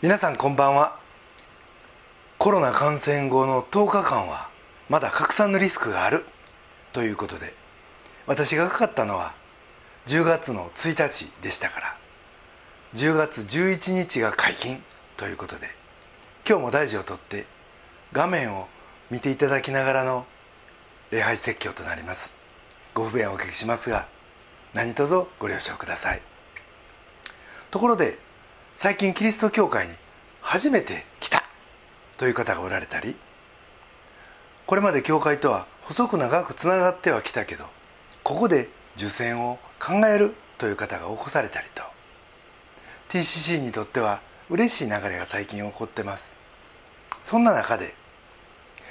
皆さんこんばんは。コロナ感染後の10日間はまだ拡散のリスクがある。ということで私がかかったのは10月の1日でしたから。10月11日が解禁。ということで今日も大事をとって画面を見ていただきながらの礼拝説教となります。ご不便をおかけしますが何卒ご了承ください。ところで最近キリスト教会に初めて来た。という方がおられたり。これまで教会とは細く長くつながってはきたけどここで受選を考える。という方が起こされたりと。TCC にとっては嬉しい流れが最近起こってます。そんな中で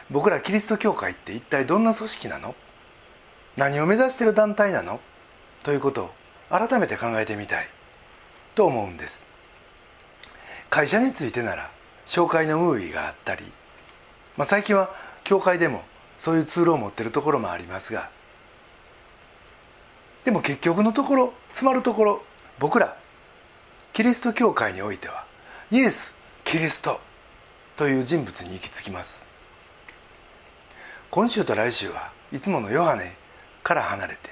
僕らキリスト教会って一体どんな組織なの？何を目指している団体なの？ということを改めて考えてみたいと思うんです。会社についてなら紹介のムービーがあったり、まあ、最近は教会でもそういうツールを持ってるところもありますがでも結局のところ詰まるところ僕らキリスト教会においてはイエス・キリストという人物に行き着きます。今週と来週はいつものヨハネから離れて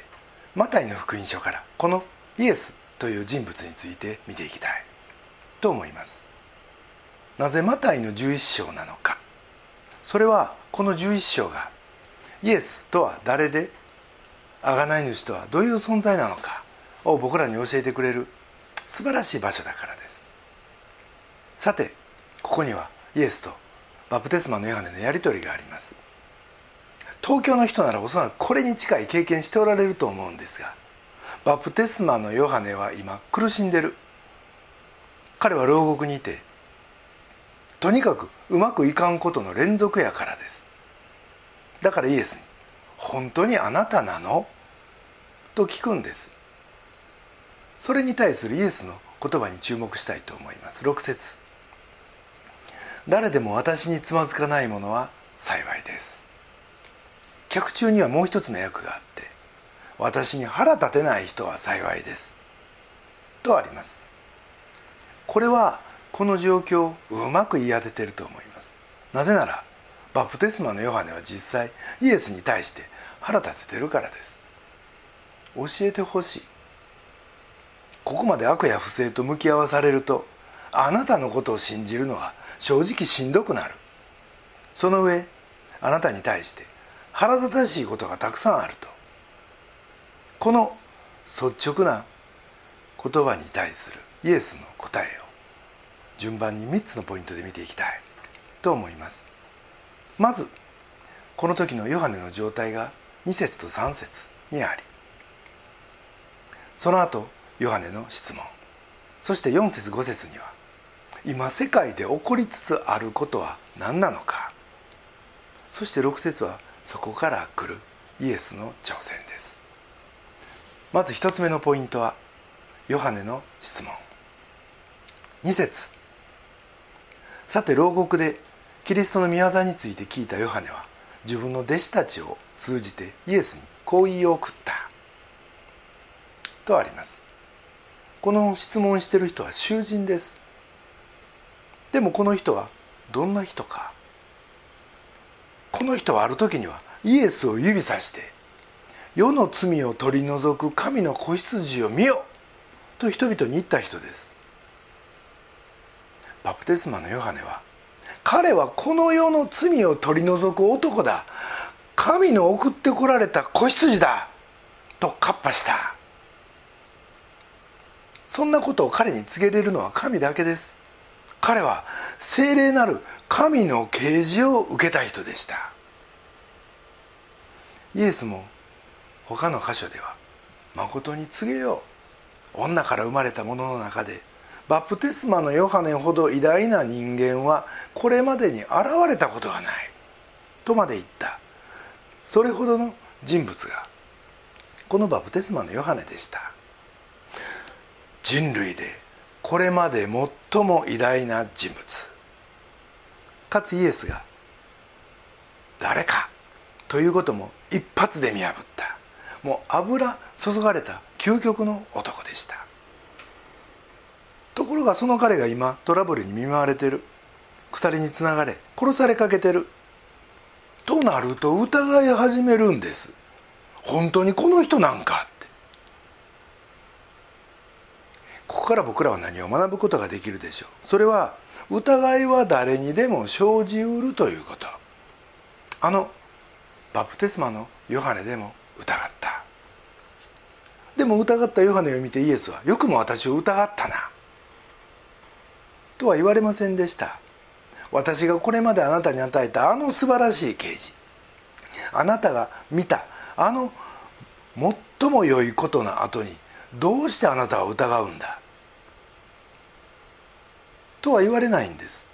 マタイの福音書からこのイエスという人物について見ていきたいと思います。なぜマタイの11章なのか。それはこの11章がイエスとは誰で贖い主とはどういう存在なのかを僕らに教えてくれる素晴らしい場所だからです。さてここにはイエスとバプテスマのヨハネのやり取りがあります。東京の人ならおそらくこれに近い経験しておられると思うんですがバプテスマのヨハネは今苦しんでる。彼は牢獄にいてとにかくうまくいかんことの連続やからです。だからイエスに「本当にあなたなの?」と聞くんです。それに対するイエスの言葉に注目したいと思います。6節。誰でも私につまずかないものは幸いです。客中にはもう一つの訳があって私に腹立てない人は幸いです。とあります。これはこの状況をうまく言い当ててると思います。なぜならバプテスマのヨハネは実際イエスに対して腹立ててるからです。教えてほしい。ここまで悪や不正と向き合わされるとあなたのことを信じるのは正直しんどくなる。その上あなたに対して腹立たしいことがたくさんあると。この率直な言葉に対するイエスの答えを順番に3つのポイントで見ていきたい。と思います。まずこの時のヨハネの状態が2節と3節にありその後ヨハネの質問。そして4節5節には今世界で起こりつつあることは何なのか。そして6節はそこから来るイエスの挑戦です。まず1つ目のポイントはヨハネの質問。2節さて牢獄でキリストの御業について聞いたヨハネは自分の弟子たちを通じてイエスにこう言い送った。とあります。この質問してる人は囚人です。でもこの人はどんな人か。この人はある時にはイエスを指さして世の罪を取り除く神の子羊を見よ。と人々に言った人です。バプテスマのヨハネは彼はこの世の罪を取り除く男だ。神の送ってこられた子羊だ。とカッパした。そんなことを彼に告げれるのは神だけです。彼は聖霊なる神の啓示を受けた人でした。イエスも他の箇所では誠に告げよう。女から生まれた者の中でバプテスマのヨハネほど偉大な人間はこれまでに現れたことがないとまで言った。それほどの人物がこのバプテスマのヨハネでした。人類でこれまで最も偉大な人物。かつイエスが誰かということも一発で見破った。もう油注がれた究極の男でした。ところがその彼が今トラブルに見舞われてる。鎖につながれ殺されかけてる。となると疑い始めるんです。本当にこの人なんかって。ここから僕らは何を学ぶことができるでしょう。それは疑いは誰にでも生じうるということ。あのバプテスマのヨハネでも疑った。でも疑ったヨハネを見てイエスはよくも私を疑ったな。とは言われませんでした。私がこれまであなたに与えたあの素晴らしい啓示あなたが見たあの最も良いことの後にどうしてあなたは疑うんだ。とは言われないんです。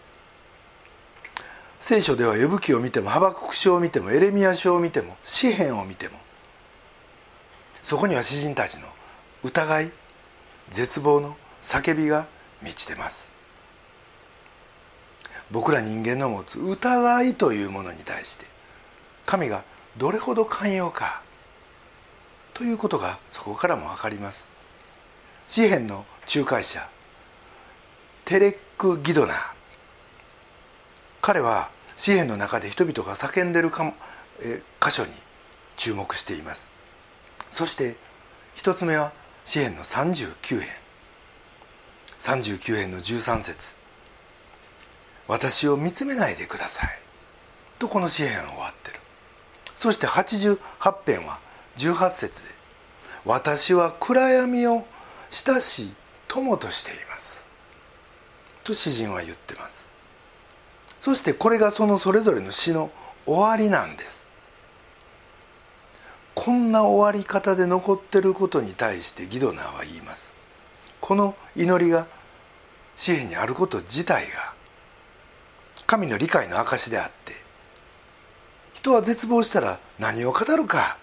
聖書では呼ぶ記を見てもハバクク書を見てもエレミア書を見ても詩篇を見てもそこには詩人たちの疑い絶望の叫びが満ちてます。僕ら人間の持つ疑いというものに対して神がどれほど寛容かということがそこからも分かります。詩篇の仲介者テレック・ギドナー。彼は詩篇の中で人々が叫んでるかも、え箇所に注目しています。そして一つ目は詩篇の39編。39編の13節。私を見つめないでください」とこの詩篇は終わってる。そして88編は18節で「私は暗闇を親し友としています」と詩人は言ってます。そしてこれがそのそれぞれの詩の終わりなんです。こんな終わり方で残ってることに対してギドナーは言います。この祈りが詩篇にあること自体が神の理解の証であって人は絶望したら何を語るか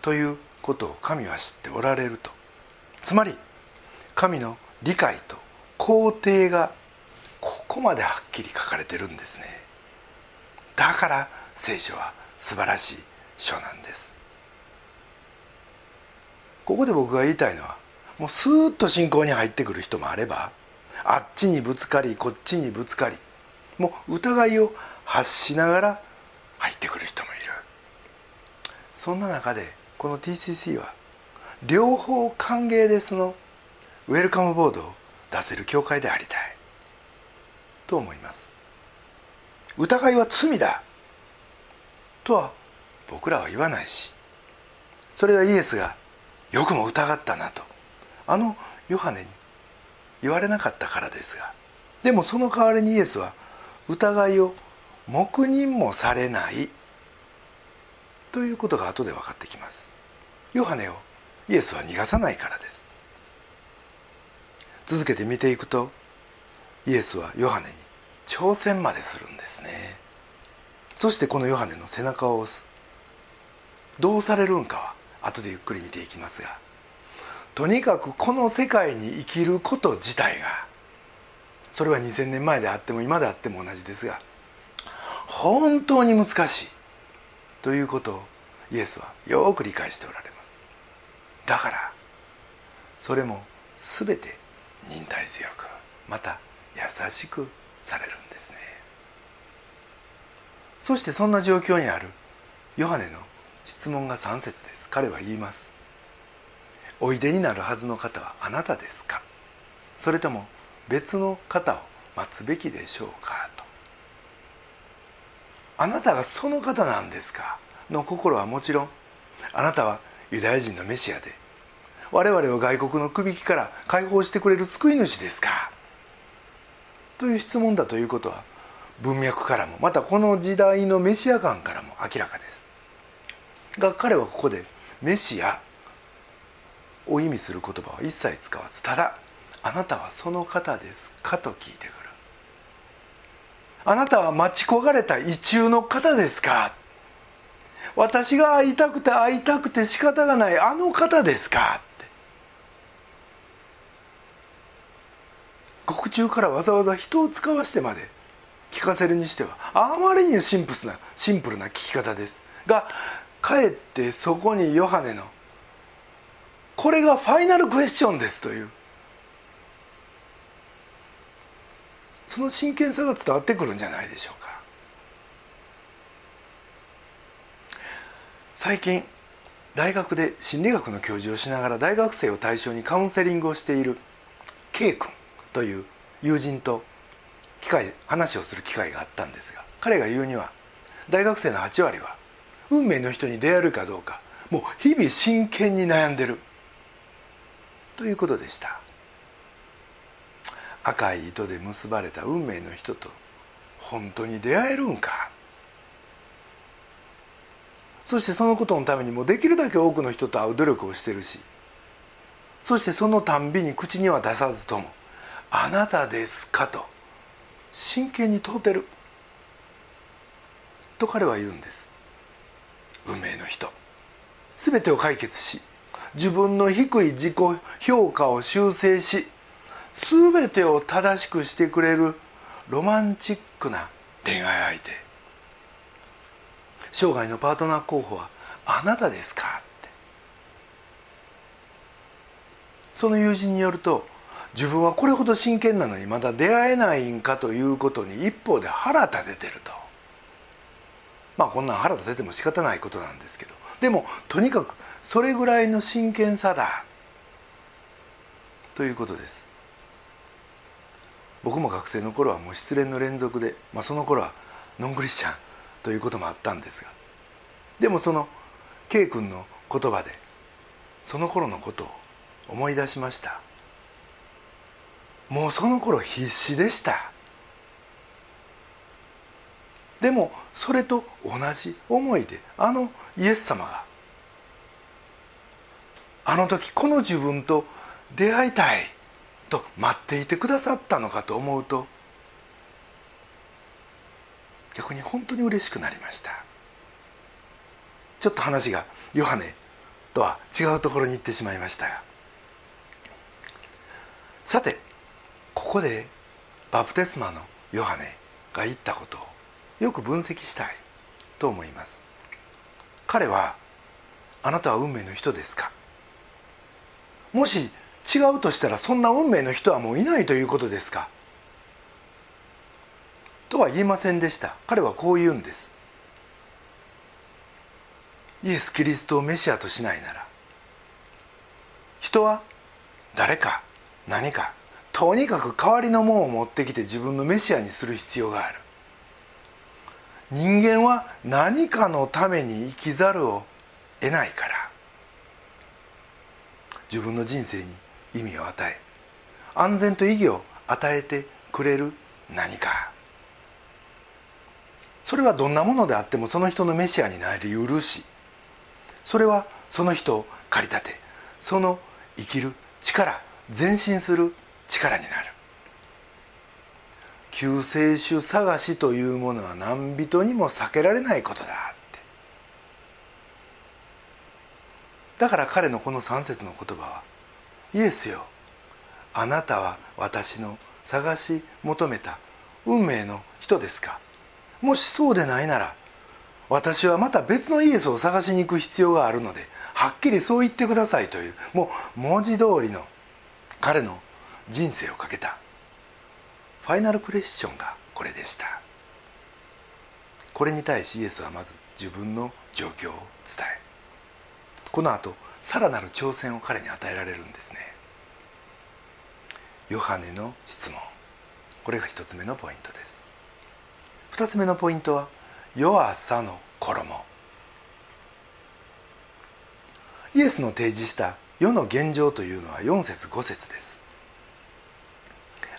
ということを神は知っておられると。つまり神の理解と肯定がここまではっきり書かれてるんですね。だから聖書は素晴らしい書なんです。ここで僕が言いたいのはもうスーッと信仰に入ってくる人もあればあっちにぶつかりこっちにぶつかりもう疑いを発しながら入ってくる人もいる。そんな中でこの TCC は両方歓迎ですのウェルカムボードを出せる教会でありたい。と思います。疑いは罪だ。とは僕らは言わないし。それはイエスがよくも疑ったなと。あのヨハネに言われなかったからですが。でもその代わりにイエスは疑いを黙認もされない。ということが後で分かってきます。ヨハネをイエスは逃がさないからです。続けて見ていくとイエスはヨハネに挑戦までするんですね。そしてこのヨハネの背中を押す。どうされるんかは後でゆっくり見ていきますがとにかくこの世界に生きること自体がそれは2000年前であっても今であっても同じですが本当に難しい。ということをイエスはよく理解しておられます。だからそれも全て忍耐強くまた優しくされるんですね。そしてそんな状況にあるヨハネの質問が3節です。彼は言います。おいでになるはずの方はあなたですか？それとも別の方を待つべきでしょうかと。あなたがその方なんですか？の心はもちろんあなたはユダヤ人のメシアで我々を外国の首引きから解放してくれる救い主ですか？という質問だということは文脈からもまたこの時代のメシア感からも明らかです。が彼はここでメシアを意味する言葉は一切使わずただあなたはその方ですか？と聞いてくる。あなたは待ち焦がれた意中の方ですか？私が会いたくて会いたくて仕方がないあの方ですか？って。獄中からわざわざ人を使わしてまで聞かせるにしてはあまりにシンプルなシンプルな聞き方ですがかえってそこにヨハネのこれがファイナルクエスチョンですというその真剣さが伝わってくるんじゃないでしょうか。最近大学で心理学の教授をしながら大学生を対象にカウンセリングをしている K 君という友人と機会話をする機会があったんですが彼が言うには大学生の8割は運命の人に出会えるかどうかもう日々真剣に悩んでる。ということでした。赤い糸で結ばれた運命の人と本当に出会えるんか。そしてそのことのためにもできるだけ多くの人と会う努力をしてるしそしてそのたんびに口には出さずとも「あなたですか?」と真剣に問うてる。と彼は言うんです。運命の人。全てを解決し自分の低い自己評価を修正し全てを正しくしてくれるロマンチックな恋愛相手。生涯のパートナー候補はあなたですか？って。その友人によると自分はこれほど真剣なのにまだ出会えないんかということに一方で腹立ててると。まあこんなん腹立てても仕方ないことなんですけど。でもとにかくそれぐらいの真剣さだ。ということです。僕も学生の頃はもう失恋の連続で、まあ、その頃はノンクリスチャンということもあったんですがでもその K 君の言葉でその頃のことを思い出しました。もうその頃必死でした。でもそれと同じ思いであのイエス様があの時この自分と出会いたい。と待っていてくださったのかと思うと逆に本当に嬉しくなりました。ちょっと話がヨハネとは違うところに行ってしまいました。がさてここでバプテスマのヨハネが言ったことをよく分析したいと思います。彼は「あなたは運命の人ですか?」もし違うとしたらそんな運命の人はもういないということですか？とは言いませんでした。彼はこう言うんです。イエス・キリストをメシアとしないなら人は誰か何かとにかく代わりのものを持ってきて自分のメシアにする必要がある。人間は何かのために生きざるを得ないから。自分の人生に意味を与え安全と意義を与えてくれる何か。それはどんなものであってもその人のメシアになりうるしそれはその人を駆り立てその生きる力前進する力になる。救世主探しというものは何人にも避けられないことだって。だから彼のこの3節の言葉はイエスよ。あなたは私の探し求めた運命の人ですか？もしそうでないなら私はまた別のイエスを探しに行く必要があるのではっきりそう言ってくださいというもう文字通りの彼の人生をかけたファイナルクエスチョンがこれでした。これに対しイエスはまず自分の状況を伝えこの後さらなる挑戦を彼に与えられるんですね。ヨハネの質問。これが一つ目のポイントです。二つ目のポイントは弱さの衣。イエスの提示した世の現状というのは4節5節です。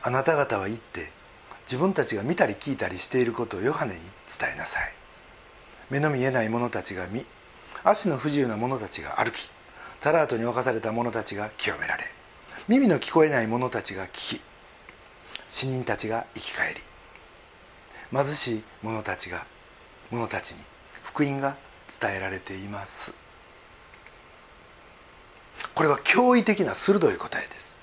あなた方は言って自分たちが見たり聞いたりしていることをヨハネに伝えなさい。目の見えない者たちが見足の不自由な者たちが歩きザラートに侵された者たちが清められ耳の聞こえない者たちが聞き死人たちが生き返り貧しい者たちが者たちに福音が伝えられています。これは驚異的な鋭い答えです。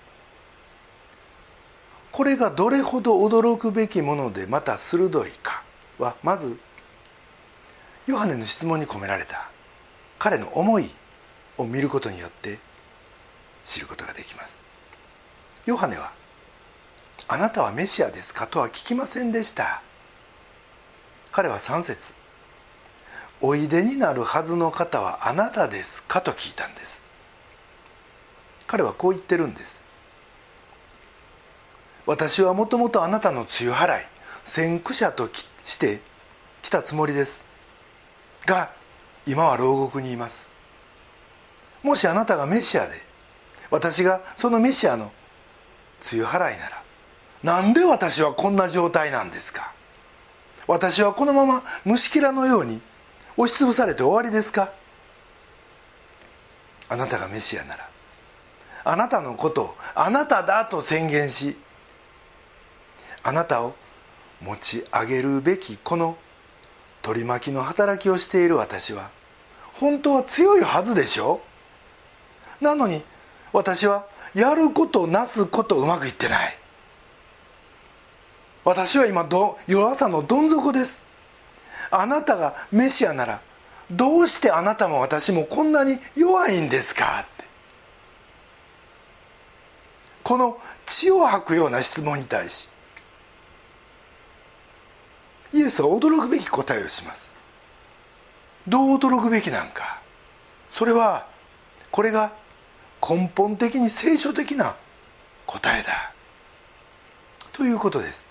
これがどれほど驚くべきものでまた鋭いかはまずヨハネの質問に込められた彼の思いを見ることによって知ることができます。ヨハネはあなたはメシアですか?」とは聞きませんでした。彼は3節おいでになるはずの方はあなたですか?」と聞いたんです。彼はこう言ってるんです私はもともとあなたの梅雨払い先駆者として来たつもりです。が今は牢獄にいます。もしあなたがメシアで私がそのメシアの梅雨払いならなんで私はこんな状態なんですか？私はこのまま虫けらのように押しつぶされて終わりですか？あなたがメシアならあなたのことをあなただと宣言しあなたを持ち上げるべきこの取り巻きの働きをしている私は本当は強いはずでしょ？うなのに私はやることなすことうまくいってない。私は今ど弱さのどん底です。あなたがメシアならどうしてあなたも私もこんなに弱いんですか？って。この血を吐くような質問に対しイエスは驚くべき答えをします。どう驚くべきなんか。それはこれが根本的に聖書的な答えだ。ということです。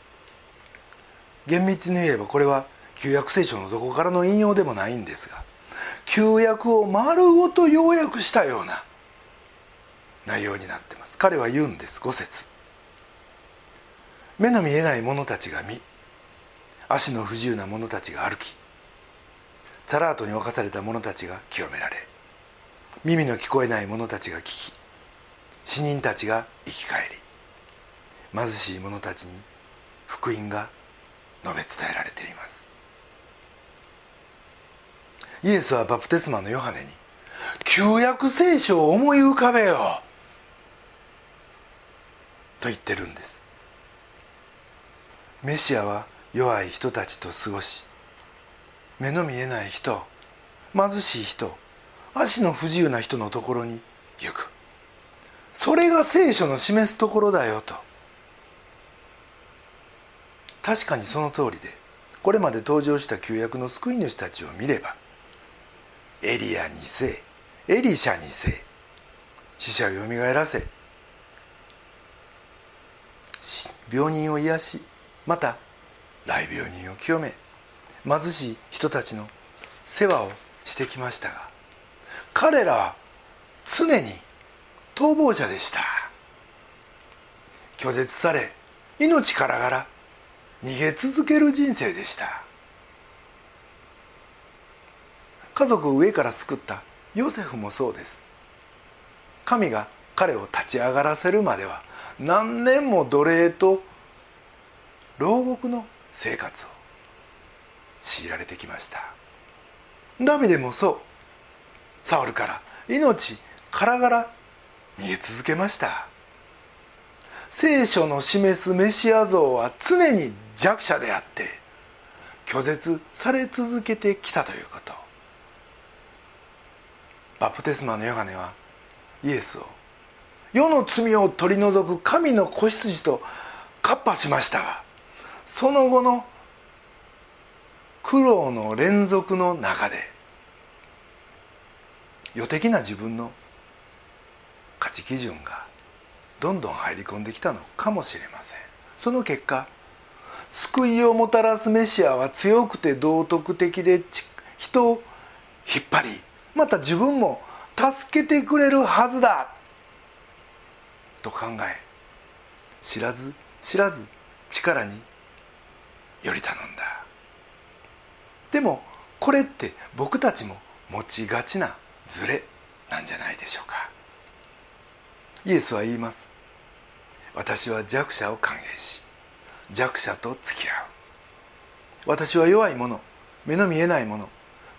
厳密に言えばこれは旧約聖書のどこからの引用でもないんですが旧約を丸ごと要約したような内容になってます。彼は言うんです。5節。目の見えない者たちが見足の不自由な者たちが歩きザラートに侵された者たちが清められ耳の聞こえない者たちが聞き死人たちが生き返り貧しい者たちに福音が述べ伝えられています。イエスはバプテスマのヨハネに旧約聖書を思い浮かべよと言ってるんです。メシアは弱い人たちと過ごし目の見えない人貧しい人足の不自由な人のところに行く。それが聖書の示すところだよと。確かにその通りでこれまで登場した旧約の救い主たちを見ればエリアにせエリシャにせ死者をよみがえらせ病人を癒しまた来病人を清め貧しい人たちの世話をしてきましたが彼らは常に逃亡者でした。拒絶され命からがら逃げ続ける人生でした。家族を上から救ったヨセフもそうです。神が彼を立ち上がらせるまでは何年も奴隷と牢獄の生活を強いられてきました。ダビデもそう。サウルから。命からがら。逃げ続けました。聖書の示すメシア像は常に弱者であって拒絶され続けてきたということ。バプテスマのヨハネはイエスを世の罪を取り除く神の子羊とカッパしましたがその後の苦労の連続の中で予的な自分の価値基準がどんどん入り込んできたのかもしれません。その結果救いをもたらすメシアは強くて道徳的で人を引っ張りまた自分も助けてくれるはずだと考え知らず知らず力により頼んだ。でもこれって僕たちも持ちがちなズレなんじゃないでしょうか。イエスは言います。私は弱者を歓迎し弱者と付き合う。私は弱い者目の見えない者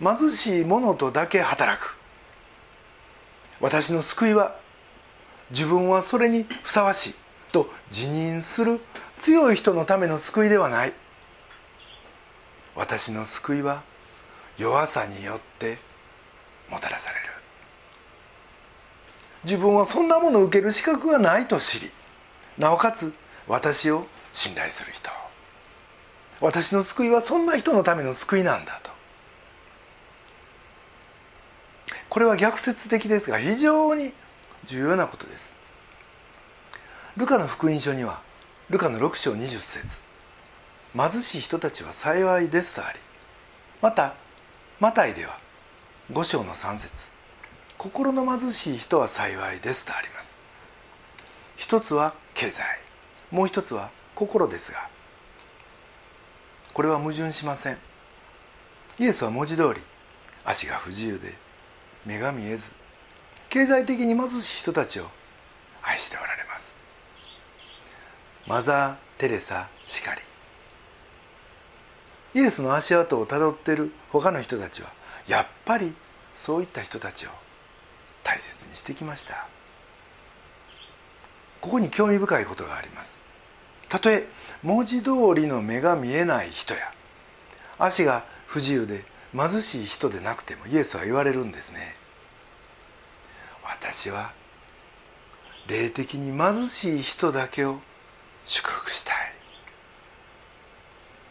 貧しい者とだけ働く。私の救いは自分はそれにふさわしいと自認する強い人のための救いではない。私の救いは弱さによってもたらされる。自分はそんなものを受ける資格がないと知りなおかつ私を信頼する人。私の救いはそんな人のための救いなんだと。これは逆説的ですが非常に重要なことです。ルカの福音書にはルカの6章20節貧しい人たちは幸いですとありまたマタイでは5章の3節。心の貧しい人は幸いですとあります。一つは経済。もう一つは心ですが。これは矛盾しません。イエスは文字通り足が不自由で目が見えず。経済的に貧しい人たちを愛しておられます。マザー・テレサしかりイエスの足跡をたどっている他の人たちはやっぱりそういった人たちを大切にしてきました。ここに興味深いことがあります。たとえ文字通りの目が見えない人や足が不自由で貧しい人でなくてもイエスは言われるんですね。私は霊的に貧しい人だけを祝福したい。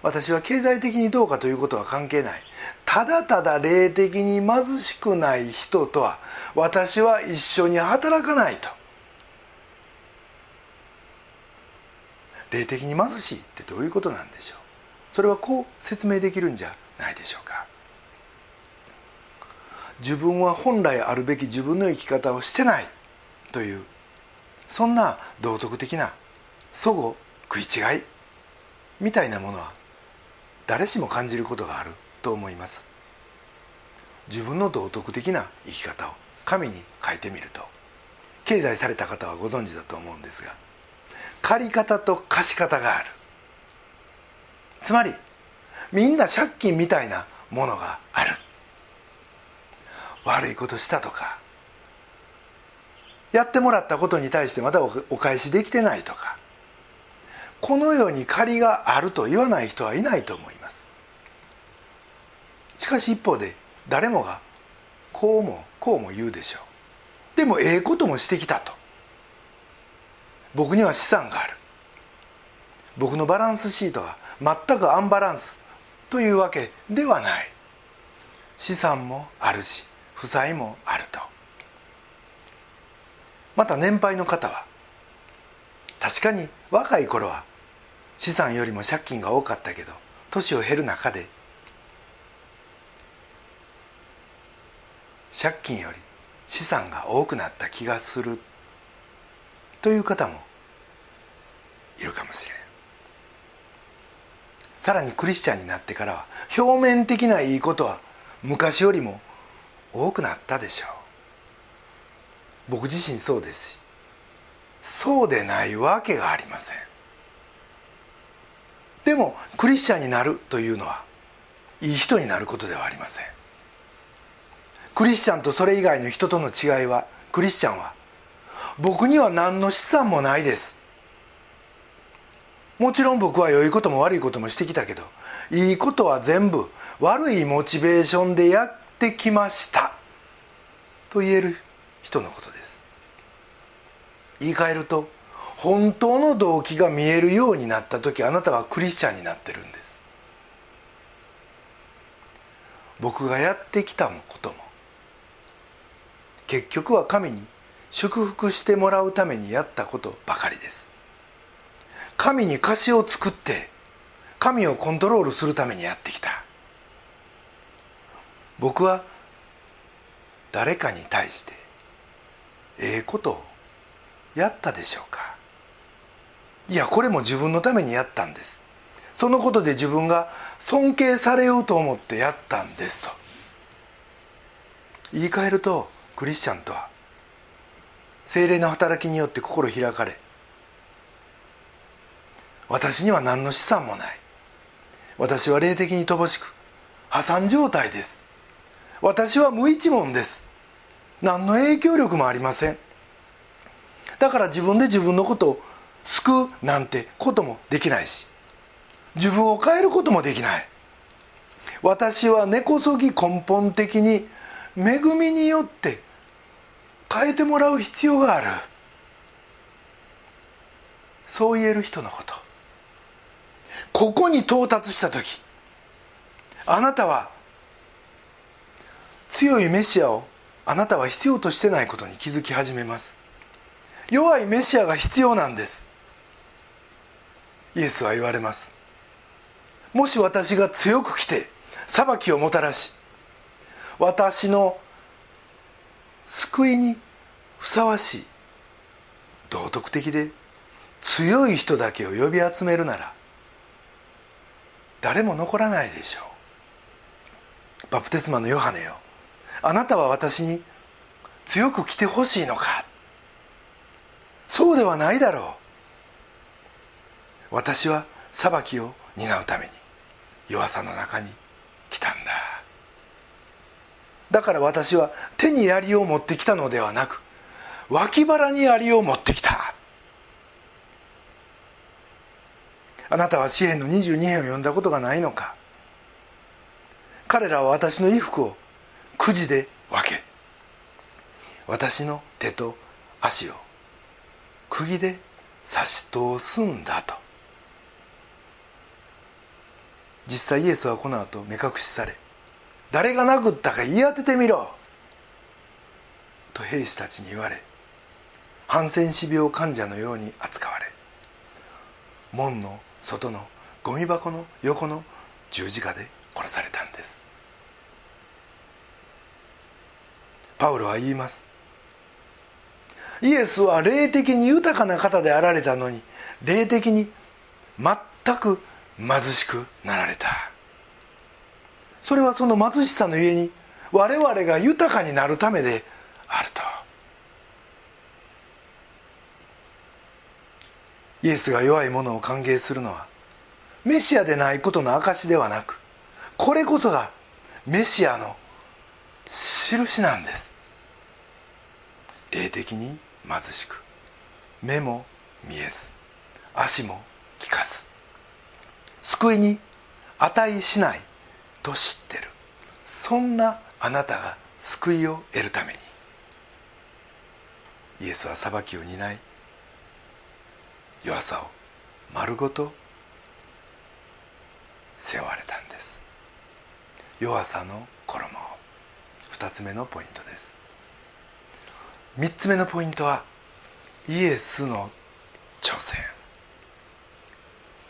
私は経済的にどうかということは関係ない。ただただ霊的に貧しくない人とは私は一緒に働かないと。霊的に貧しいってどういうことなんでしょう。それはこう説明できるんじゃないでしょうか。自分は本来あるべき自分の生き方をしてないというそんな道徳的な齟齬食い違いみたいなものは誰しも感じることがあると思います。自分の道徳的な生き方を紙に書いてみると経済された方はご存知だと思うんですが借り方と貸し方があるつまりみんな借金みたいなものがある悪いことしたとかやってもらったことに対してまだお返しできてないとかこのように借りがあると言わない人はいないと思います。しかし一方で誰もがこうもこうも言うでしょう。でもええこともしてきたと。僕には資産がある。僕のバランスシートが全くアンバランスというわけではない。資産もあるし負債もあると。また年配の方は確かに若い頃は資産よりも借金が多かったけど年を経る中で借金より資産が多くなった気がする。という方もいるかもしれん。さらにクリスチャンになってからは表面的ないいことは昔よりも多くなったでしょう。僕自身そうですしそうでないわけがありません。でもクリスチャンになるというのはいい人になることではありません。クリスチャンとそれ以外の人との違いはクリスチャンは僕には何の資産もないです。もちろん僕は良いことも悪いこともしてきたけどいいことは全部悪いモチベーションでやってきました。と言える人のことです。言い換えると本当の動機が見えるようになった時あなたはクリスチャンになってるんです。僕がやってきたことも結局は神に祝福してもらうためにやったことばかりです。神に貸しを作って神をコントロールするためにやってきた。僕は誰かに対してええことをやったでしょうか。いやこれも自分のためにやったんです。そのことで自分が尊敬されようと思ってやったんですと。言い換えるとクリスチャンとは精霊の働きによって心開かれ私には何の資産もない。私は霊的に乏しく破産状態です。私は無一文です。何の影響力もありません。だから自分で自分のことを救うなんてこともできないし自分を変えることもできない。私は根こそぎ根本的に恵みによって変えてもらう必要がある。そう言える人のこと。ここに到達した時あなたは強いメシアをあなたは必要としてないことに気づき始めます。弱いメシアが必要なんです。イエスは言われます。もし私が強く来て裁きをもたらし私の救いにふさわしい道徳的で強い人だけを呼び集めるなら誰も残らないでしょう。バプテスマのヨハネよ。あなたは私に強く来てほしいのか。そうではないだろう。私は裁きを担うために弱さの中に来たんだ。だから私は手に槍を持ってきたのではなく脇腹に槍を持ってきた。あなたは詩篇の22編を読んだことがないのか？彼らは私の衣服をくじで分け私の手と足を釘で差し通すんだと。実際イエスはこの後目隠しされ誰が殴ったか言い当ててみろ。と兵士たちに言われハンセン氏病患者のように扱われ門の外のゴミ箱の横の十字架で殺されたんです。パウロは言います。イエスは霊的に豊かな方であられたのに霊的に全く貧しくなられた。それはその貧しさのゆえに我々が豊かになるためであると。イエスが弱い者を歓迎するのはメシアでないことの証ではなくこれこそがメシアの印なんです。霊的に貧しく目も見えず足も利かず救いに値しないと知ってる。そんなあなたが救いを得るために。イエスは裁きを担い弱さを丸ごと背負われたんです。弱さの衣2つ目のポイントです。3つ目のポイントはイエスの挑戦。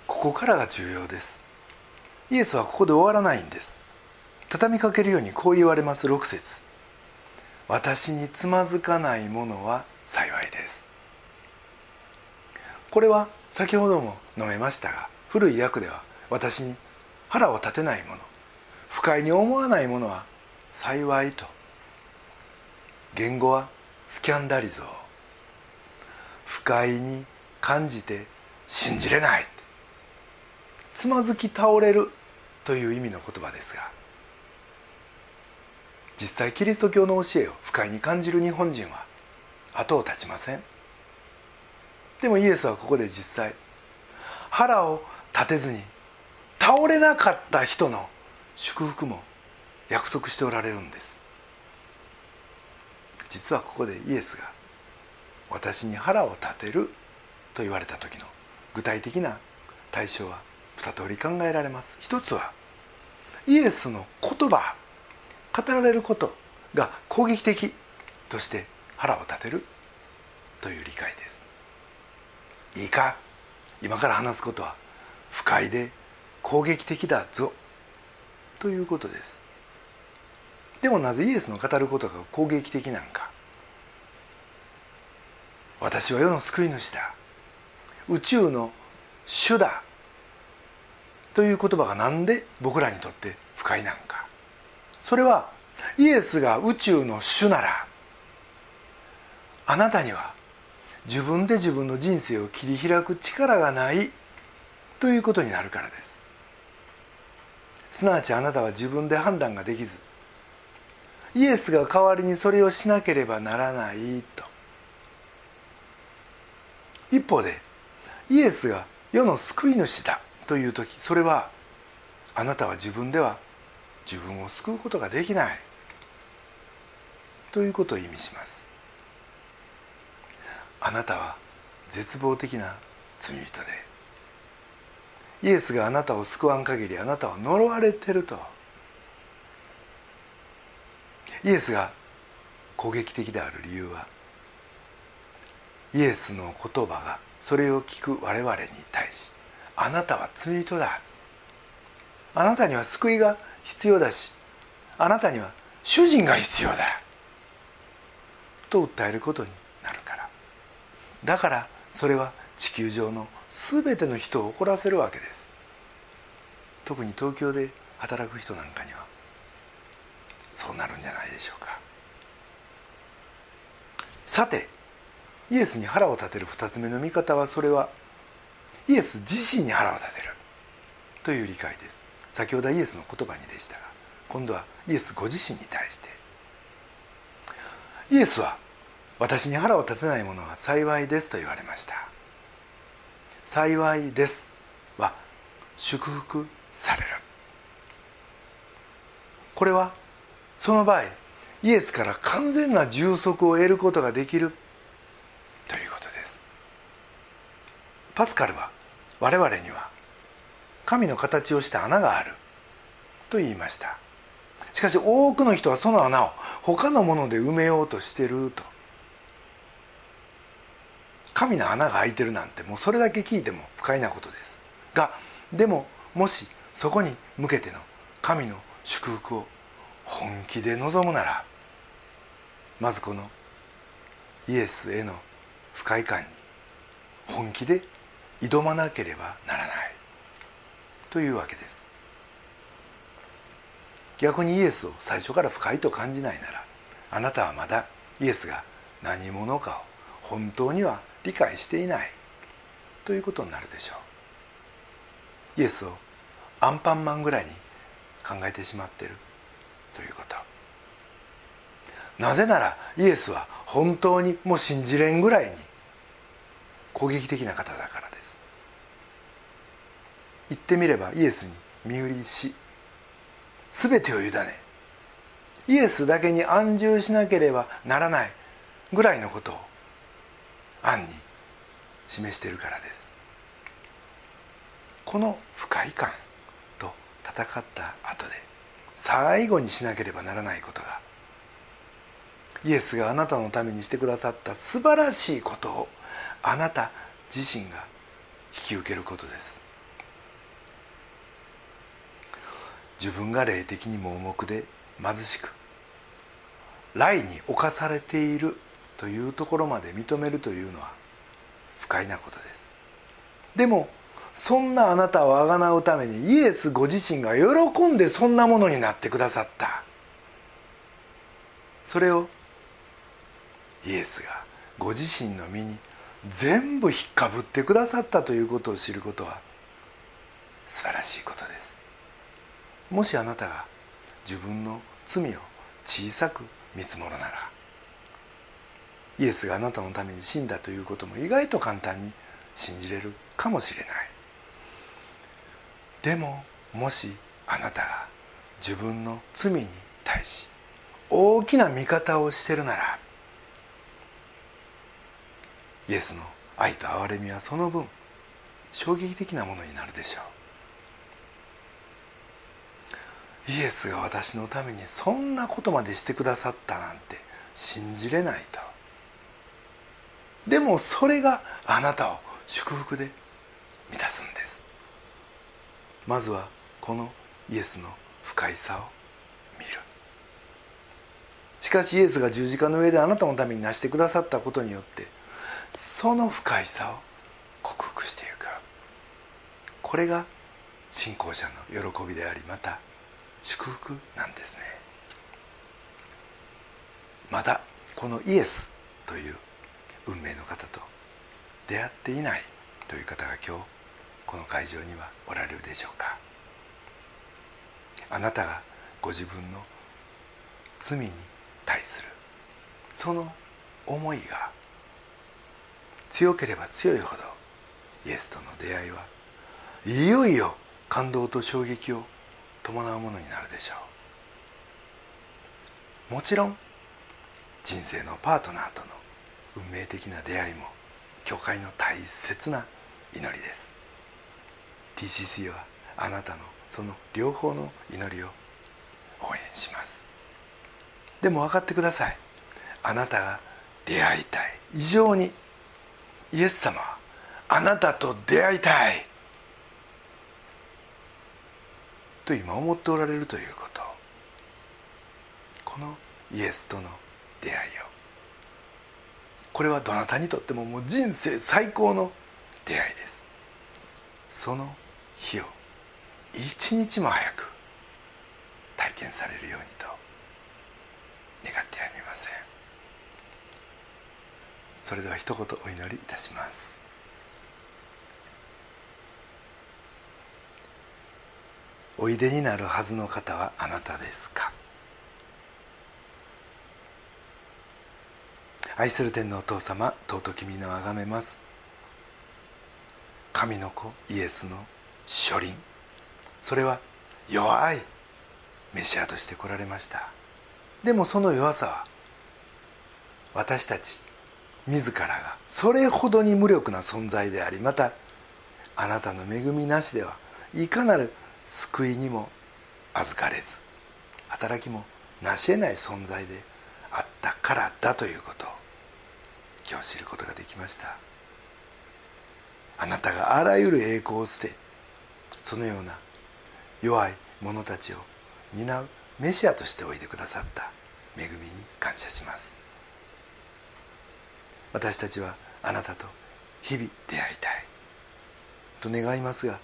ここからが重要です。イエスはここで終わらないんです。畳みかけるようにこう言われます。6節。私につまずかないものは幸いです。これは先ほども述べましたが古い訳では私に腹を立てないもの不快に思わないものは幸いと。言語はスキャンダリゾー不快に感じて信じれない。つまずき倒れるという意味の言葉ですが実際キリスト教の教えを不快に感じる日本人は後を絶ちません。でもイエスはここで実際腹を立てずに倒れなかった人の祝福も約束しておられるんです。実はここでイエスが私に腹を立てると言われた時の具体的な対象は二通り考えられます。一つはイエスの言葉語られることが攻撃的として腹を立てるという理解です。いいか今から話すことは不快で攻撃的だぞということです。でもなぜイエスの語ることが攻撃的なんか？私は世の救い主だ。宇宙の主だ。という言葉が何で僕らにとって不快なんか。それはイエスが宇宙の主ならあなたには自分で自分の人生を切り開く力がないということになるからです。すなわちあなたは自分で判断ができずイエスが代わりにそれをしなければならないと。一方でイエスが世の救い主だ。という時それはあなたは自分では自分を救うことができない。ということを意味します。あなたは絶望的な罪人で。イエスがあなたを救わん限りあなたは呪われてると。イエスが攻撃的である理由はイエスの言葉がそれを聞く我々に対しあなたは罪人だ。あなたには救いが必要だしあなたには主人が必要だ。と訴えることになるから。だからそれは地球上の全ての人を怒らせるわけです。特に東京で働く人なんかには。そうなるんじゃないでしょうか。さてイエスに腹を立てる2つ目の見方はそれはイエス自身に腹を立てる。という理解です。先ほどはイエスの言葉にでしたが今度はイエスご自身に対して。イエスは私に腹を立てない者は幸いですと言われました。幸いですは祝福される。これはその場合イエスから完全な充足を得ることができるということです。パスカルは我々には神の形をした穴があると言いました。しかし多くの人はその穴を他のもので埋めようとしてると。神の穴が開いてるなんてもうそれだけ聞いても不快なことです。がでももしそこに向けての神の祝福を本気で望むならまずこのイエスへの不快感に本気で挑まなければならない。というわけです。逆にイエスを最初から不快と感じないならあなたはまだイエスが何者かを本当には理解していない。ということになるでしょう。イエスをアンパンマンぐらいに考えてしまっている。ということ。なぜならイエスは本当にもう信じれんぐらいに攻撃的な方だからです。言ってみればイエスに身売りし全てを委ねイエスだけに安住しなければならないぐらいのことを暗に示しているからです。この不快感と戦った後で最後にしなければならないことがイエスがあなたのためにしてくださった素晴らしいことをあなた自身が引き受けることです。自分が霊的に盲目で貧しく雷に侵されているというところまで認めるというのは不快なことです。でもそんなあなたをあがなうためにイエスご自身が喜んでそんなものになってくださった。それをイエスがご自身の身に全部引っかぶってくださったということを知ることは素晴らしいことです。もしあなたが自分の罪を小さく見積もるならイエスがあなたのために死んだということも意外と簡単に信じれるかもしれない。でももしあなたが自分の罪に対し大きな見方をしてるならイエスの愛と憐れみはその分衝撃的なものになるでしょう。イエスが私のためにそんなことまでしてくださったなんて信じれないと。でもそれがあなたを祝福で満たすんです。まずはこのイエスの不快さを見る。しかしイエスが十字架の上であなたのために成してくださったことによってその不快さを克服していく。これが信仰者の喜びでありまた祝福なんですね。まだこのイエスという運命の方と出会っていないという方が今日この会場にはおられるでしょうか。あなたがご自分の罪に対するその思いが強ければ強いほどイエスとの出会いはいよいよ感動と衝撃を伴うものになるでしょう。もちろん人生のパートナーとの運命的な出会いも教会の大切な祈りです。TCC はあなたのその両方の祈りを応援します。でも分かってください。あなたが出会いたい異常にイエス様あなたと出会いたい。と今思っておられるということ。このイエスとの出会いを。これはどなたにとってももう人生最高の出会いです。その日を一日も早く体験されるようにと願ってやみません。それでは一言お祈りいたします。おいでになるはずの方はあなたですか？愛する天のお父様尊き皆をあがめます。神の子イエスの書輪。それは弱いメシアとして来られました。でもその弱さは私たち自らが。それほどに無力な存在でありまたあなたの恵みなしではいかなる救いにも預かれず働きも成し得ない存在であったからだということを今日知ることができました。あなたがあらゆる栄光を捨てそのような弱い者たちを担うメシアとしておいでくださった恵みに感謝します。私たちはあなたと日々出会いたい。と願いますが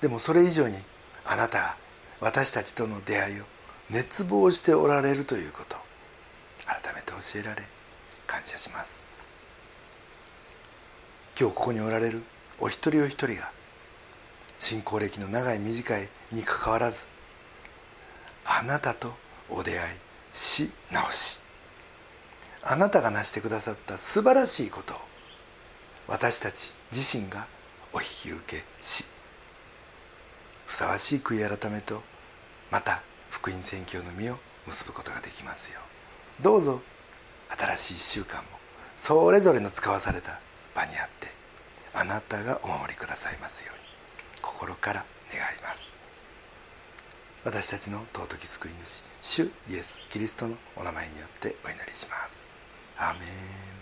でもそれ以上にあなたが私たちとの出会いを熱望しておられるということ改めて教えられ感謝します。今日ここにおられるお一人お一人が信仰歴の長い短いにかかわらずあなたとお出会いし直し。あなたが成してくださった素晴らしいことを私たち自身がお引き受けしふさわしい悔い改めとまた福音宣教の実を結ぶことができますよどうぞ新しい1週間もそれぞれの使わされた場にあってあなたがお守りくださいますように心から願います。私たちの尊き救い主主イエス・キリストのお名前によってお祈りします。アーメン